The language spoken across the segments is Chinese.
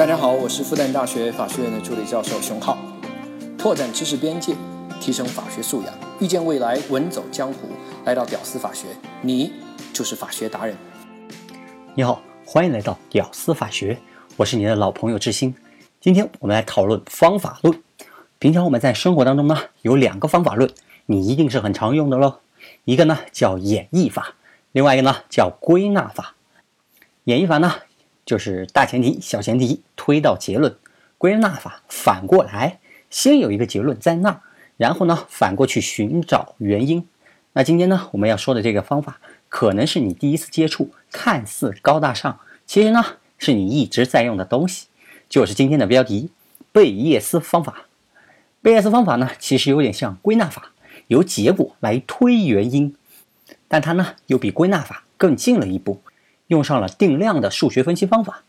大家好，我是复旦大学法学院的助理教授熊浩，拓展知识边界，提升法学素养，遇见未来，稳走江湖。来到屌丝法学，你就是法学达人。你好，欢迎来到屌丝法学，我是你的老朋友志新。今天我们来讨论方法论。平常我们在生活当中呢，有两个方法论，你一定是很常用的喽。一个呢叫演绎法，另外一个呢叫归纳法。演绎法呢就是大前提、小前提推到结论；归纳法反过来，先有一个结论在那儿，然后呢反过去寻找原因。那今天呢我们要说的这个方法，可能是你第一次接触，看似高大上，其实呢是你一直在用的东西，就是今天的标题——贝叶斯方法。贝叶斯方法呢，其实有点像归纳法，由结果来推原因，但它呢又比归纳法更进了一步，用上了定量的数学分析方法。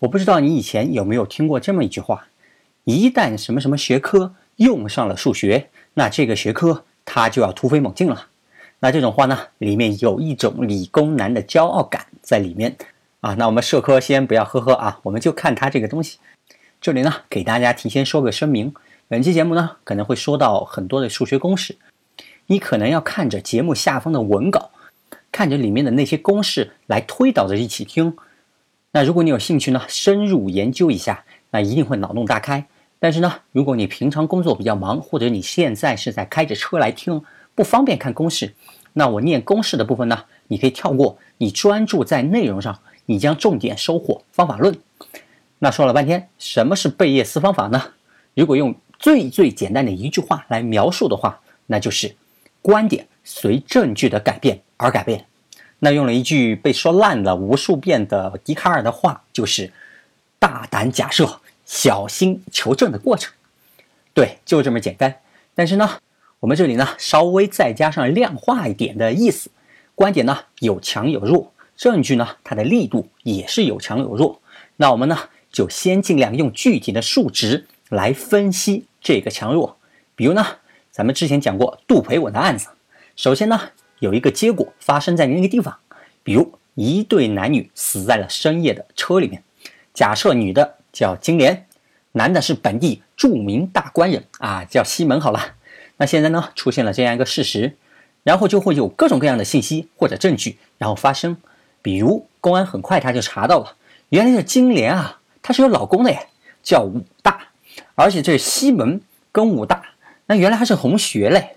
我不知道你以前有没有听过这么一句话：一旦什么什么学科用上了数学，那这个学科它就要突飞猛进了。那这种话呢，里面有一种理工男的骄傲感在里面啊。那我们社科先不要呵呵啊，我们就看它这个东西。这里呢，给大家提前说个声明。本期节目呢，可能会说到很多的数学公式，你可能要看着节目下方的文稿，看着里面的那些公式来推导着一起听。那如果你有兴趣呢，深入研究一下，那一定会脑洞大开。但是呢，如果你平常工作比较忙，或者你现在是在开着车来听，不方便看公式，那我念公式的部分呢，你可以跳过，你专注在内容上，你将重点收获方法论。那说了半天，什么是贝叶斯方法呢？如果用最最简单的一句话来描述的话，那就是观点随证据的改变而改变。那用了一句被说烂了无数遍的笛卡尔的话，就是大胆假设，小心求证的过程。对，就这么简单。但是呢，我们这里呢稍微再加上量化一点的意思，观点呢有强有弱，证据呢它的力度也是有强有弱。那我们呢就先尽量用具体的数值。来分析这个强弱，比如呢，咱们之前讲过杜培文的案子。首先呢，有一个结果发生在那个地方，比如一对男女死在了深夜的车里面。假设女的叫金莲，男的是本地著名大官人啊，叫西门。好了，那现在呢，出现了这样一个事实，然后就会有各种各样的信息或者证据，然后发生。比如公安很快他就查到了，原来这金莲啊，她是有老公的耶，叫武大。而且这西门跟武大，那原来还是同学嘞。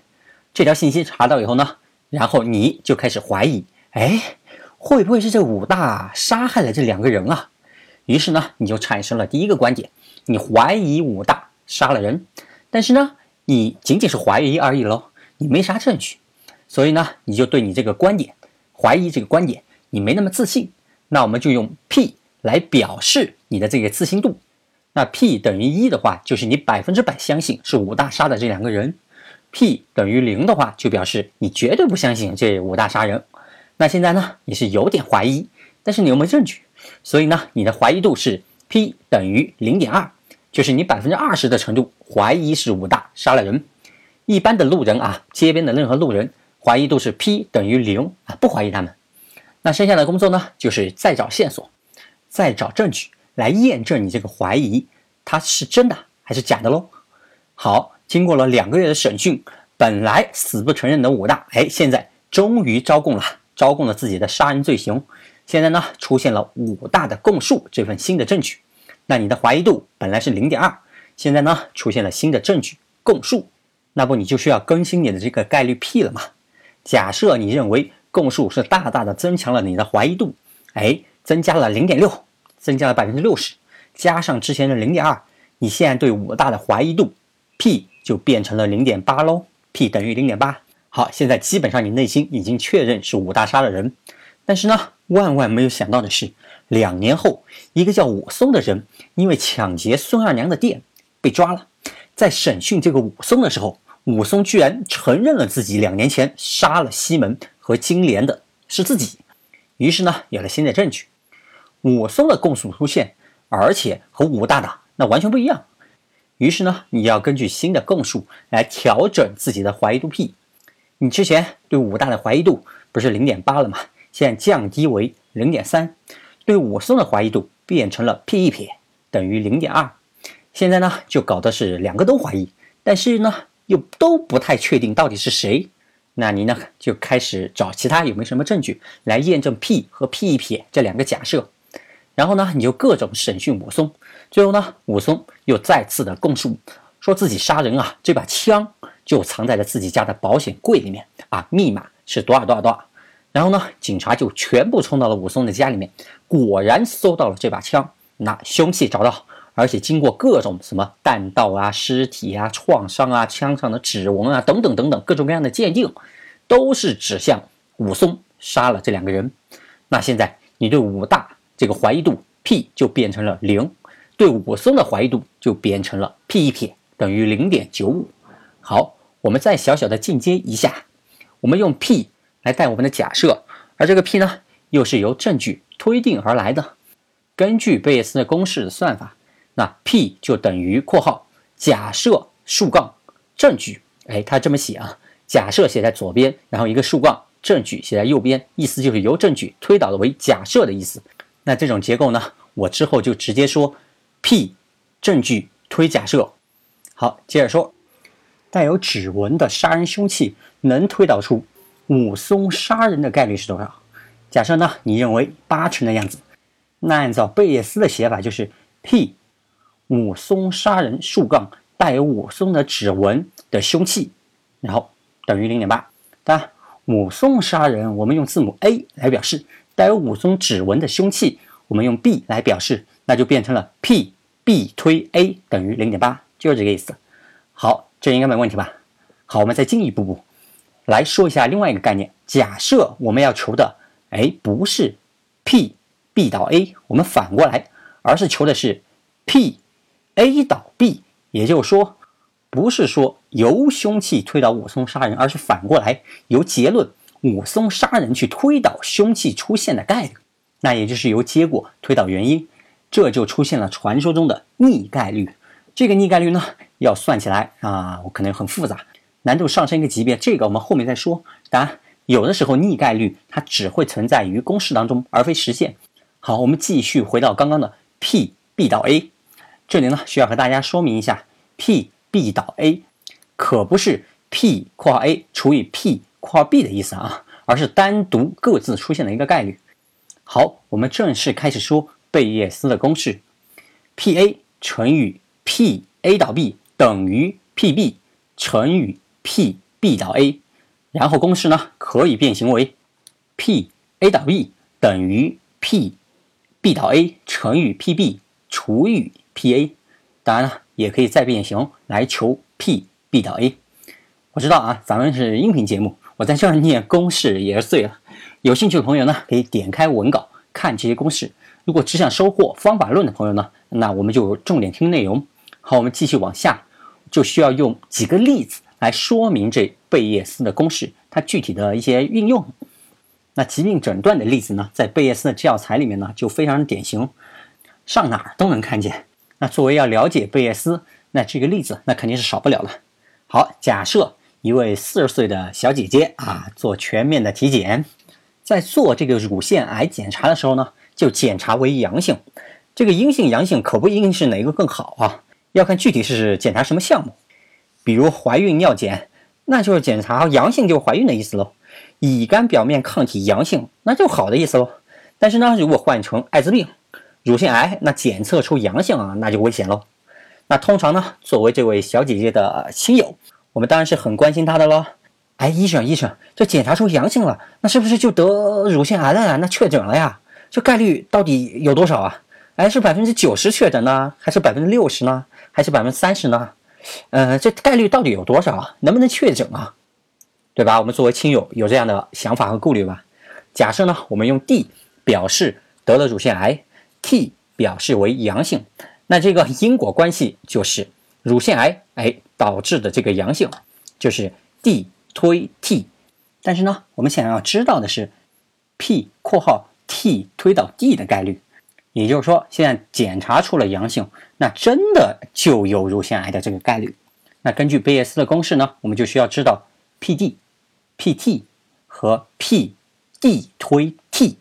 这条信息查到以后呢，然后你就开始怀疑，哎，会不会是这武大杀害了这两个人啊？于是呢，你就产生了第一个观点，你怀疑武大杀了人，但是呢，你仅仅是怀疑而已喽，你没啥证据，所以呢，你就对你这个观点怀疑这个观点，你没那么自信。那我们就用 P 来表示你的这个自信度。那 P 等于一的话，就是你百分之百相信是武大杀的这两个人；P 等于零的话，就表示你绝对不相信这五大杀人。那现在呢，你是有点怀疑，但是你又没证据？所以呢，你的怀疑度是 P 等于零点二，就是你百分之二十的程度怀疑是武大杀了人。一般的路人啊，街边的任何路人，怀疑度是 P 等于零啊，不怀疑他们。那剩下的工作呢，就是再找线索，再找证据。来验证你这个怀疑，它是真的还是假的喽？好，经过了两个月的审讯，本来死不承认的武大，哎，现在终于招供了，招供了自己的杀人罪行。现在呢，出现了武大的供述这份新的证据。那你的怀疑度本来是零点二，现在呢，出现了新的证据供述，那不你就需要更新你的这个概率 P 了吗？假设你认为供述是大大的增强了你的怀疑度，哎，增加了零点六。增加了百分之六十，加上之前的零点二，你现在对武大的怀疑度，P 就变成了零点八喽，P 等于零点八。好，现在基本上你内心已经确认是武大杀了人，但是呢，万万没有想到的是，两年后，一个叫武松的人因为抢劫孙二娘的店被抓了，在审讯这个武松的时候，武松居然承认了自己两年前杀了西门和金莲的是自己，于是呢，有了新的证据。武松的供述出现，而且和武大的那完全不一样。于是呢，你要根据新的供述来调整自己的怀疑度 P。你之前对武大的怀疑度不是零点八了吗？现在降低为零点三。对武松的怀疑度变成了 P 一撇，等于零点二。现在呢，就搞的是两个都怀疑，但是呢，又都不太确定到底是谁。那你呢，就开始找其他有没有什么证据来验证 P 和 P 一撇这两个假设。然后呢，你就各种审讯武松。最后呢，武松又再次的供述，说自己杀人啊，这把枪就藏在了自己家的保险柜里面啊，密码是多少多少多少。然后呢，警察就全部冲到了武松的家里面，果然搜到了这把枪，那凶器找到。而且经过各种什么弹道啊、尸体啊、创伤啊、枪上的指纹啊等等等等各种各样的鉴定，都是指向武松杀了这两个人。那现在你对武大这个怀疑度 P 就变成了零，对武松的怀疑度就变成了 P 一撇等于零点九五。好，我们再小小的进阶一下，我们用 P 来带我们的假设，而这个 P 呢，又是由证据推定而来的。根据贝叶斯的公式的算法。那 P 就等于括号假设竖杠证据，哎，他这么写啊，假设写在左边，然后一个竖杠证据写在右边，意思就是由证据推导的为假设的意思。那这种结构呢，我之后就直接说 P 证据推假设。好，接着说，带有指纹的杀人凶器能推导出武松杀人的概率是多少？假设呢，你认为八成的样子，那按照贝叶斯的写法就是 P。武松杀人竖杠带有武松的指纹的凶器，然后等于零点八。当然，武松杀人我们用字母 A 来表示，带有武松指纹的凶器我们用 B 来表示，那就变成了 P B 推 A 等于零点八，就是这个意思。好，这应该没问题吧？好，我们再进一步步来说一下另外一个概念。假设我们要求的，哎，不是 P B 到 A，我们反过来，而是求的是 P。A 倒 B，也就是说，不是说由凶器推导武松杀人，而是反过来由结论武松杀人去推导凶器出现的概率，那也就是由结果推导原因，这就出现了传说中的逆概率。这个逆概率呢，要算起来啊，我可能很复杂，难度上升一个级别，这个我们后面再说。当然，有的时候逆概率它只会存在于公式当中，而非实现。好，我们继续回到刚刚的 P B 到 A。这里呢，需要和大家说明一下，P B 到 A，可不是 P 括号 A 除以 P 括号 B 的意思啊，而是单独各自出现的一个概率。好，我们正式开始说贝叶斯的公式，P A 乘以 P A 导 B 等于 P B 乘以 P B 导 A，然后公式呢可以变形为 P A 导 B 等于 P B 导 A 乘以 P B 除以 P A，当然了，也可以再变形来求 P B 到 A。我知道啊，咱们是音频节目，我在这儿念公式也是醉了。有兴趣的朋友呢，可以点开文稿看这些公式。如果只想收获方法论的朋友呢，那我们就重点听内容。好，我们继续往下，就需要用几个例子来说明这贝叶斯的公式，它具体的一些运用。那疾病诊断的例子呢，在贝叶斯的教材里面呢，就非常典型，上哪儿都能看见。那作为要了解贝叶斯，那这个例子那肯定是少不了了。好，假设一位四十岁的小姐姐啊，做全面的体检，在做这个乳腺癌检查的时候呢，就检查为阳性。这个阴性阳性可不一定是哪个更好啊，要看具体是检查什么项目。比如怀孕尿检，那就是检查阳性就怀孕的意思喽。乙肝表面抗体阳性，那就好的意思喽。但是呢，如果换成艾滋病。乳腺癌那检测出阳性啊，那就危险喽。那通常呢，作为这位小姐姐的亲友，我们当然是很关心她的喽。哎，医生医生，这检查出阳性了，那是不是就得乳腺癌了呀？那确诊了呀？这概率到底有多少啊？哎，是百分之九十确诊呢，还是百分之六十呢？还是百分之三十呢？呃，这概率到底有多少啊？能不能确诊啊？对吧？我们作为亲友有这样的想法和顾虑吧？假设呢，我们用 D 表示得了乳腺癌。T 表示为阳性，那这个因果关系就是乳腺癌哎导致的这个阳性，就是 D 推 T。但是呢，我们想要知道的是 P 括号 T 推导 D 的概率，也就是说，现在检查出了阳性，那真的就有乳腺癌的这个概率。那根据贝叶斯的公式呢，我们就需要知道 PD、PT 和 PD 推 T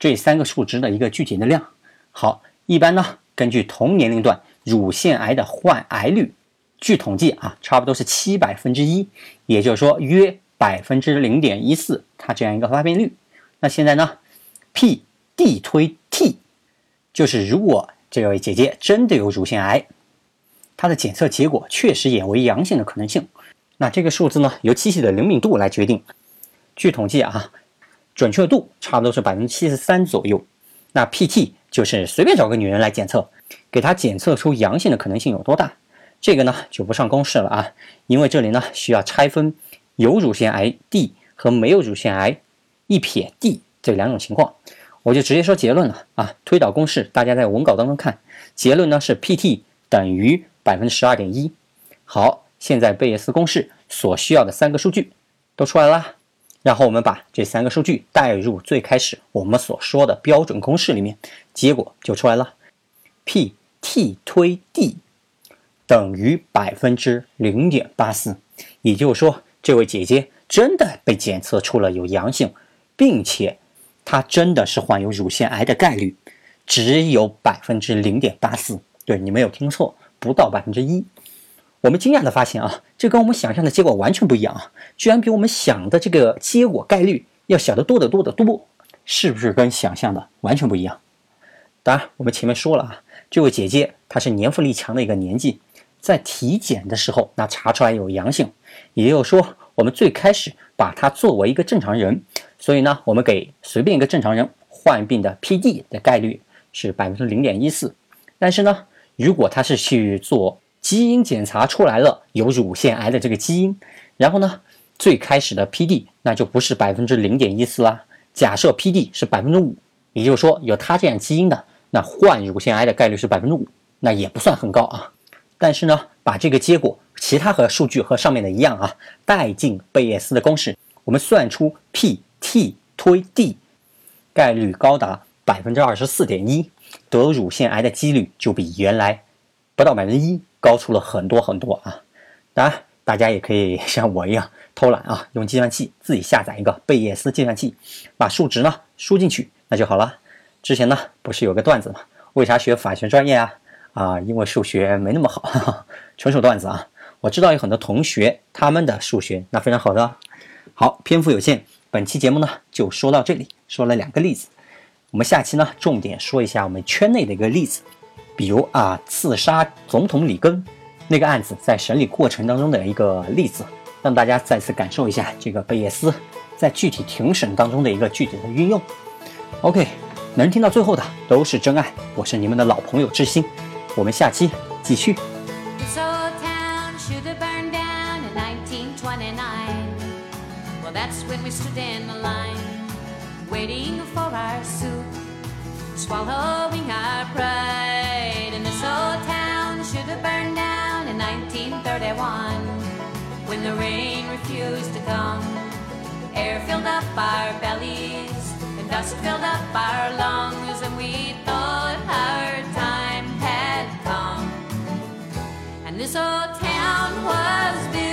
这三个数值的一个具体的量。好，一般呢根据同年龄段乳腺癌的患癌率，据统计啊，差不多是七百分之一，也就是说约百分之零点一四，它这样一个发病率。那现在呢，P D 推 T，就是如果这位姐姐真的有乳腺癌，她的检测结果确实也为阳性的可能性，那这个数字呢，由机器的灵敏度来决定。据统计啊，准确度差不多是百分之七十三左右。那 PT 就是随便找个女人来检测，给她检测出阳性的可能性有多大？这个呢就不上公式了啊，因为这里呢需要拆分有乳腺癌 D 和没有乳腺癌。一撇 D 这两种情况，我就直接说结论了啊！推导公式大家在文稿当中看，结论呢是 PT 等于百分之十二点一。好，现在贝叶斯公式所需要的三个数据都出来啦，然后我们把这三个数据带入最开始我们所说的标准公式里面，结果就出来了：PT 推 D 等于百分之零点八四。也就是说，这位姐姐真的被检测出了有阳性。并且，它真的是患有乳腺癌的概率只有百分之零点八四。对你没有听错，不到百分之一。我们惊讶的发现啊，这跟我们想象的结果完全不一样啊，居然比我们想的这个结果概率要小得多得多得多，是不是跟想象的完全不一样？当然，我们前面说了啊，这位姐姐她是年富力强的一个年纪，在体检的时候那查出来有阳性，也就是说，我们最开始把她作为一个正常人。所以呢，我们给随便一个正常人患病的 PD 的概率是百分之零点一四。但是呢，如果他是去做基因检查出来了有乳腺癌的这个基因，然后呢，最开始的 PD 那就不是百分之零点一四啦。假设 PD 是百分之五，也就是说有他这样基因的，那患乳腺癌的概率是百分之五，那也不算很高啊。但是呢，把这个结果其他和数据和上面的一样啊，带进贝叶斯的公式，我们算出 P。T 推 D，概率高达百分之二十四点一，得乳腺癌的几率就比原来不到百分之一高出了很多很多啊！当然，大家也可以像我一样偷懒啊，用计算器自己下载一个贝叶斯计算器，把数值呢输进去，那就好了。之前呢不是有个段子吗？为啥学法学专业啊？啊，因为数学没那么好，纯属段子啊！我知道有很多同学他们的数学那非常好的。好，篇幅有限。本期节目呢就说到这里，说了两个例子，我们下期呢重点说一下我们圈内的一个例子，比如啊刺杀总统里根那个案子在审理过程当中的一个例子，让大家再次感受一下这个贝叶斯在具体庭审当中的一个具体的运用。OK，能听到最后的都是真爱，我是你们的老朋友知心，我们下期继续。That's when we stood in the line, waiting for our soup, swallowing our pride. And this old town should have burned down in 1931 when the rain refused to come. Air filled up our bellies, and dust filled up our lungs, and we thought our time had come. And this old town was built.